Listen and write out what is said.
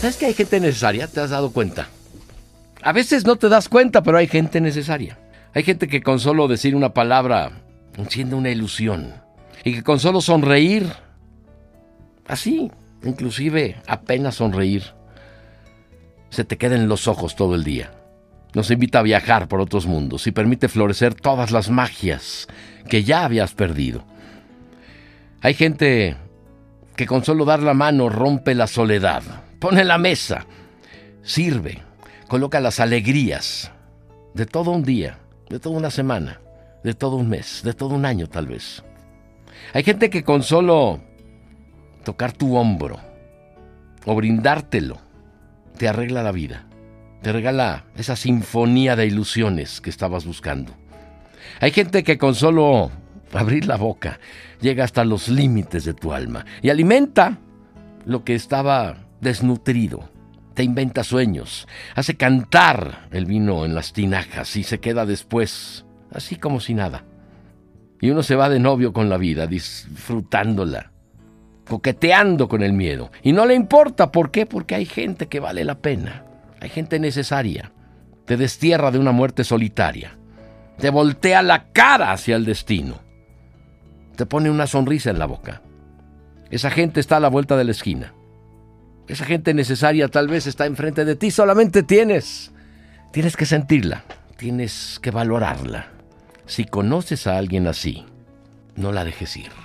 ¿Sabes que hay gente necesaria? ¿Te has dado cuenta? A veces no te das cuenta, pero hay gente necesaria. Hay gente que con solo decir una palabra enciende una ilusión. Y que con solo sonreír, así, inclusive apenas sonreír, se te queda en los ojos todo el día. Nos invita a viajar por otros mundos y permite florecer todas las magias que ya habías perdido. Hay gente que con solo dar la mano rompe la soledad, pone la mesa, sirve, coloca las alegrías de todo un día, de toda una semana, de todo un mes, de todo un año tal vez. Hay gente que con solo tocar tu hombro o brindártelo te arregla la vida, te regala esa sinfonía de ilusiones que estabas buscando. Hay gente que con solo abrir la boca llega hasta los límites de tu alma y alimenta lo que estaba desnutrido. Te inventa sueños, hace cantar el vino en las tinajas y se queda después, así como si nada. Y uno se va de novio con la vida, disfrutándola, coqueteando con el miedo. Y no le importa, ¿por qué? Porque hay gente que vale la pena, hay gente necesaria. Te destierra de una muerte solitaria, te voltea la cara hacia el destino, te pone una sonrisa en la boca. Esa gente está a la vuelta de la esquina. Esa gente necesaria tal vez está enfrente de ti, solamente tienes, tienes que sentirla, tienes que valorarla. Si conoces a alguien así, no la dejes ir.